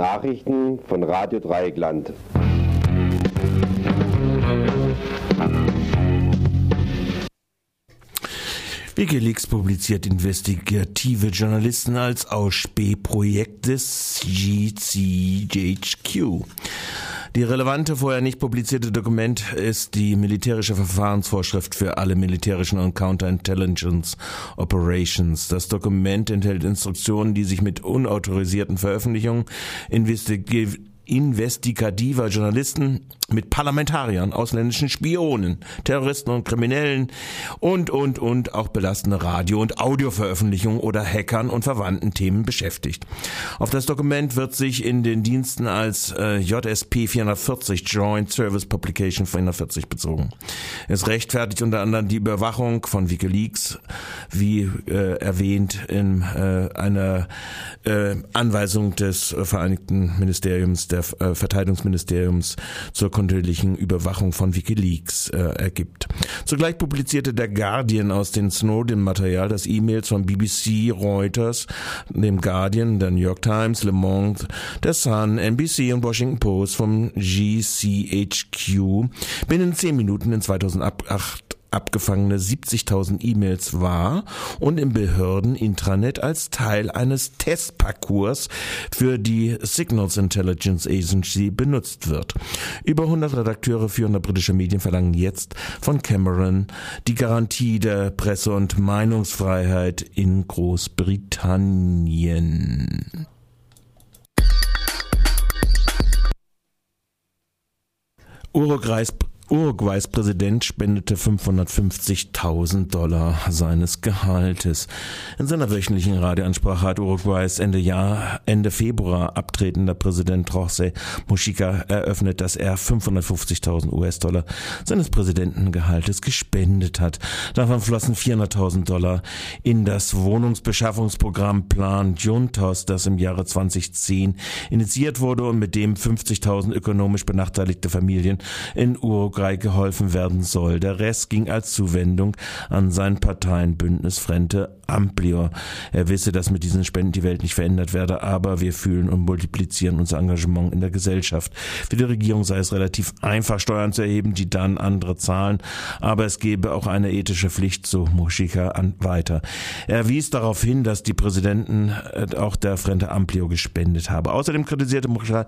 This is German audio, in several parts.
Nachrichten von Radio Dreieckland. Wikileaks publiziert investigative Journalisten als Ausspähprojekt des GCHQ. Die relevante, vorher nicht publizierte Dokument ist die militärische Verfahrensvorschrift für alle militärischen und Counterintelligence Operations. Das Dokument enthält Instruktionen, die sich mit unautorisierten Veröffentlichungen, investigativer Journalisten mit Parlamentariern, ausländischen Spionen, Terroristen und Kriminellen und, und, und auch belastende Radio- und Audioveröffentlichungen oder Hackern und verwandten Themen beschäftigt. Auf das Dokument wird sich in den Diensten als äh, JSP 440 Joint Service Publication 440 bezogen. Es rechtfertigt unter anderem die Überwachung von Wikileaks, wie äh, erwähnt in äh, einer äh, Anweisung des äh, Vereinigten Ministeriums der äh, Verteidigungsministeriums zur kontinuierlichen Überwachung von Wikileaks äh, ergibt. Zugleich publizierte der Guardian aus dem Snowden-Material das E-Mails von BBC, Reuters, dem Guardian, der New York Times, Le Monde, der Sun, NBC und Washington Post vom GCHQ binnen zehn Minuten in 2008 abgefangene 70.000 E-Mails war und im Behörden-Intranet als Teil eines Testparcours für die Signals Intelligence Agency benutzt wird. Über 100 Redakteure führender britischer Medien verlangen jetzt von Cameron die Garantie der Presse- und Meinungsfreiheit in Großbritannien. Uruguays Uruguays Präsident spendete 550.000 Dollar seines Gehaltes. In seiner wöchentlichen Radioansprache hat Uruguays Ende Jahr, Ende Februar abtretender Präsident José Mujica eröffnet, dass er 550.000 US-Dollar seines Präsidentengehaltes gespendet hat. Davon flossen 400.000 Dollar in das Wohnungsbeschaffungsprogramm Plan Juntos, das im Jahre 2010 initiiert wurde und mit dem 50.000 ökonomisch benachteiligte Familien in Uruguay Uruguay geholfen werden soll. Der Rest ging als Zuwendung an sein Parteienbündnis Frente Amplio. Er wisse, dass mit diesen Spenden die Welt nicht verändert werde, aber wir fühlen und multiplizieren unser Engagement in der Gesellschaft. Für die Regierung sei es relativ einfach, Steuern zu erheben, die dann andere zahlen, aber es gebe auch eine ethische Pflicht, so Mushika an, weiter. Er wies darauf hin, dass die Präsidenten äh, auch der Frente Amplio gespendet habe. Außerdem kritisierte Mushika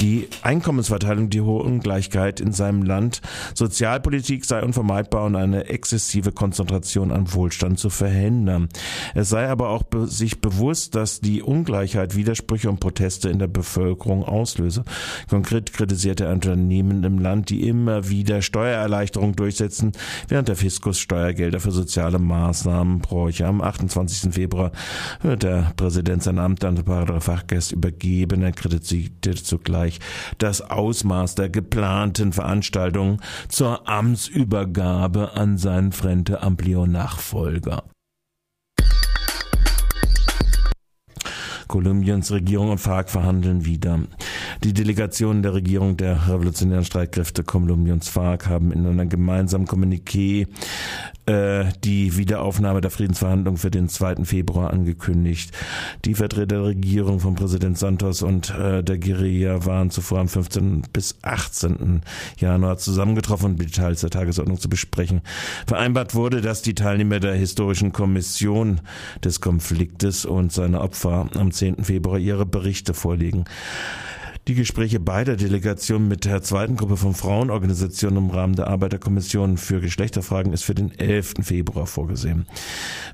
die Einkommensverteilung, die hohe Ungleichheit in seinem Land Sozialpolitik sei unvermeidbar und eine exzessive Konzentration an Wohlstand zu verhindern. Es sei aber auch be sich bewusst, dass die Ungleichheit Widersprüche und Proteste in der Bevölkerung auslöse. Konkret kritisierte er Unternehmen im Land, die immer wieder Steuererleichterungen durchsetzen, während der Fiskus Steuergelder für soziale Maßnahmen bräuche. Am 28. Februar wird der Präsident sein Amt an den Fachgäste übergeben. Er kritisierte zugleich das Ausmaß der geplanten Veranstaltungen zur Amtsübergabe an seinen Frente Amplio Nachfolger. Kolumbiens Regierung und FARC verhandeln wieder. Die Delegationen der Regierung der revolutionären Streitkräfte Kolumbiens FARC haben in einem gemeinsamen Kommuniqué äh, die Wiederaufnahme der Friedensverhandlungen für den 2. Februar angekündigt. Die Vertreter der Regierung von Präsident Santos und äh, der Guerilla waren zuvor am 15. bis 18. Januar zusammengetroffen, um Details der Tagesordnung zu besprechen. Vereinbart wurde, dass die Teilnehmer der historischen Kommission des Konfliktes und seine Opfer am 10. Februar ihre Berichte vorlegen. Die Gespräche beider Delegationen mit der zweiten Gruppe von Frauenorganisationen im Rahmen der Arbeiterkommission für Geschlechterfragen ist für den 11. Februar vorgesehen.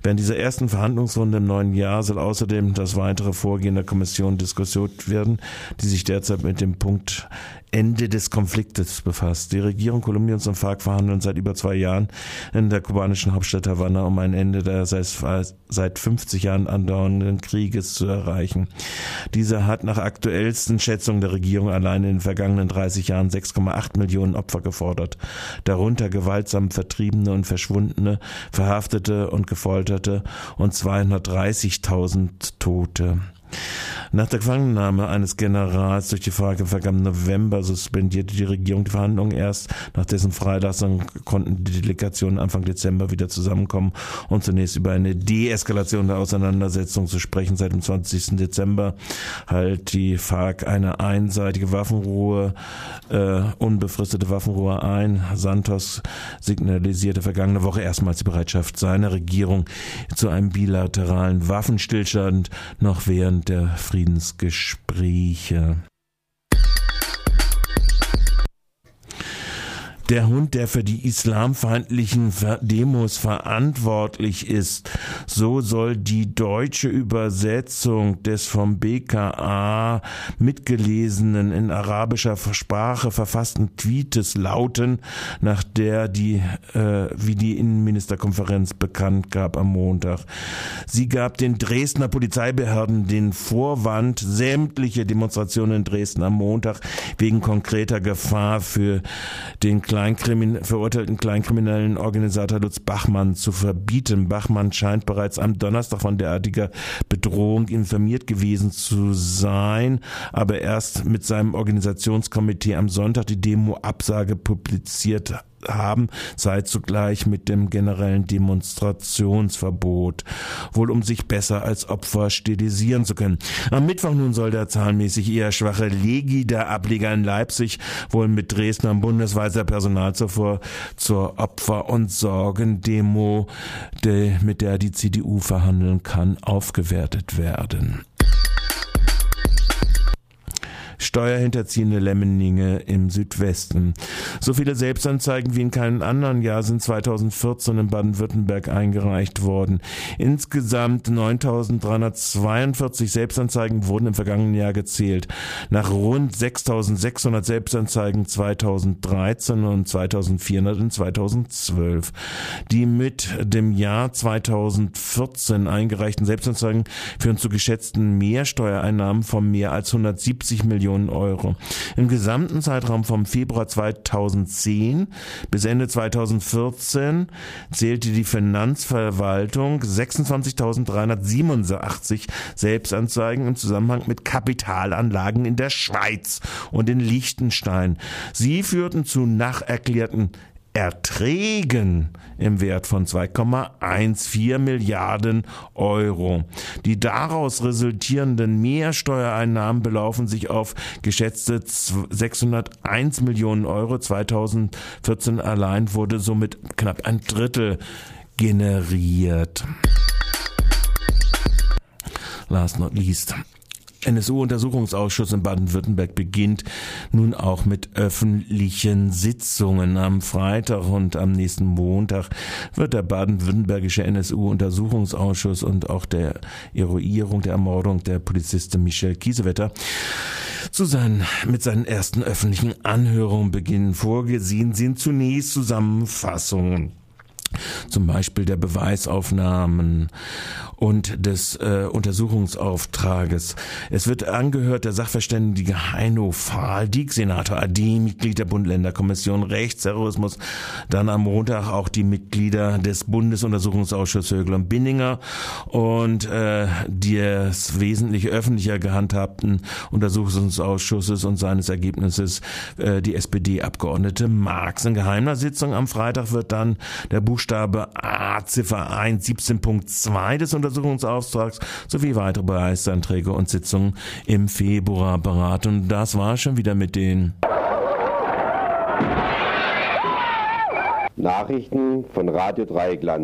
Während dieser ersten Verhandlungsrunde im neuen Jahr soll außerdem das weitere Vorgehen der Kommission diskutiert werden, die sich derzeit mit dem Punkt Ende des Konfliktes befasst. Die Regierung Kolumbiens und FARC verhandeln seit über zwei Jahren in der kubanischen Hauptstadt Havanna um ein Ende der seit 50 Jahren andauernden Krieges zu erreichen. Dieser hat nach aktuellsten Schätzungen der Regierung allein in den vergangenen 30 Jahren 6,8 Millionen Opfer gefordert, darunter gewaltsam Vertriebene und Verschwundene, Verhaftete und Gefolterte und 230.000 Tote. Nach der Gefangennahme eines Generals durch die Frage vergangenen November suspendierte die Regierung die Verhandlungen erst. Nach dessen Freilassung konnten die Delegationen Anfang Dezember wieder zusammenkommen und zunächst über eine Deeskalation der Auseinandersetzung zu sprechen. Seit dem 20. Dezember halt die FARC eine einseitige Waffenruhe, äh, unbefristete Waffenruhe ein. Santos signalisierte vergangene Woche erstmals die Bereitschaft seiner Regierung zu einem bilateralen Waffenstillstand noch während der Friedensgespräche. Der Hund, der für die islamfeindlichen Demos verantwortlich ist. So soll die deutsche Übersetzung des vom BKA mitgelesenen in arabischer Sprache verfassten Tweetes lauten, nach der die, äh, wie die Innenministerkonferenz bekannt gab am Montag. Sie gab den Dresdner Polizeibehörden den Vorwand, sämtliche Demonstrationen in Dresden am Montag wegen konkreter Gefahr für den kleinen Kleinkrimin verurteilten kleinkriminellen Organisator Lutz Bachmann zu verbieten. Bachmann scheint bereits am Donnerstag von derartiger Bedrohung informiert gewesen zu sein, aber erst mit seinem Organisationskomitee am Sonntag die Demo-Absage publiziert haben, sei zugleich mit dem generellen Demonstrationsverbot, wohl um sich besser als Opfer stilisieren zu können. Am Mittwoch nun soll der zahlenmäßig eher schwache Legi, der Ableger in Leipzig, wohl mit Dresdner bundesweiser Personal zuvor zur Opfer- und Sorgendemo, mit der die CDU verhandeln kann, aufgewertet werden. Steuerhinterziehende Lemmeninge im Südwesten. So viele Selbstanzeigen wie in keinem anderen Jahr sind 2014 in Baden-Württemberg eingereicht worden. Insgesamt 9.342 Selbstanzeigen wurden im vergangenen Jahr gezählt. Nach rund 6.600 Selbstanzeigen 2013 und 2.400 in 2012. Die mit dem Jahr 2014 eingereichten Selbstanzeigen führen zu geschätzten Mehrsteuereinnahmen von mehr als 170 Millionen Millionen Euro. Im gesamten Zeitraum vom Februar 2010 bis Ende 2014 zählte die Finanzverwaltung 26.387 Selbstanzeigen im Zusammenhang mit Kapitalanlagen in der Schweiz und in Liechtenstein. Sie führten zu nacherklärten Erträgen im Wert von 2,14 Milliarden Euro. Die daraus resultierenden Mehrsteuereinnahmen belaufen sich auf geschätzte 601 Millionen Euro. 2014 allein wurde somit knapp ein Drittel generiert. Last not least. NSU-Untersuchungsausschuss in Baden-Württemberg beginnt nun auch mit öffentlichen Sitzungen. Am Freitag und am nächsten Montag wird der baden-württembergische NSU-Untersuchungsausschuss und auch der Eruierung der Ermordung der Polizistin Michelle Kiesewetter zu seinen, mit seinen ersten öffentlichen Anhörungen beginnen. Vorgesehen sind zunächst Zusammenfassungen zum Beispiel der Beweisaufnahmen und des äh, Untersuchungsauftrages. Es wird angehört der Sachverständige Heino Fahldiek, Senator AD, Mitglied der Bund-Länder-Kommission Rechtsterrorismus, dann am Montag auch die Mitglieder des Bundesuntersuchungsausschusses Högel und Binninger und äh, des wesentlich öffentlicher gehandhabten Untersuchungsausschusses und seines Ergebnisses äh, die SPD-Abgeordnete Marx. In geheimer Sitzung am Freitag wird dann der Buchstabe A Ziffer 1 17.2 des Untersuchungsauftrags sowie weitere Beweisanträge und Sitzungen im Februar beraten. Und das war schon wieder mit den Nachrichten von Radio Dreieckland.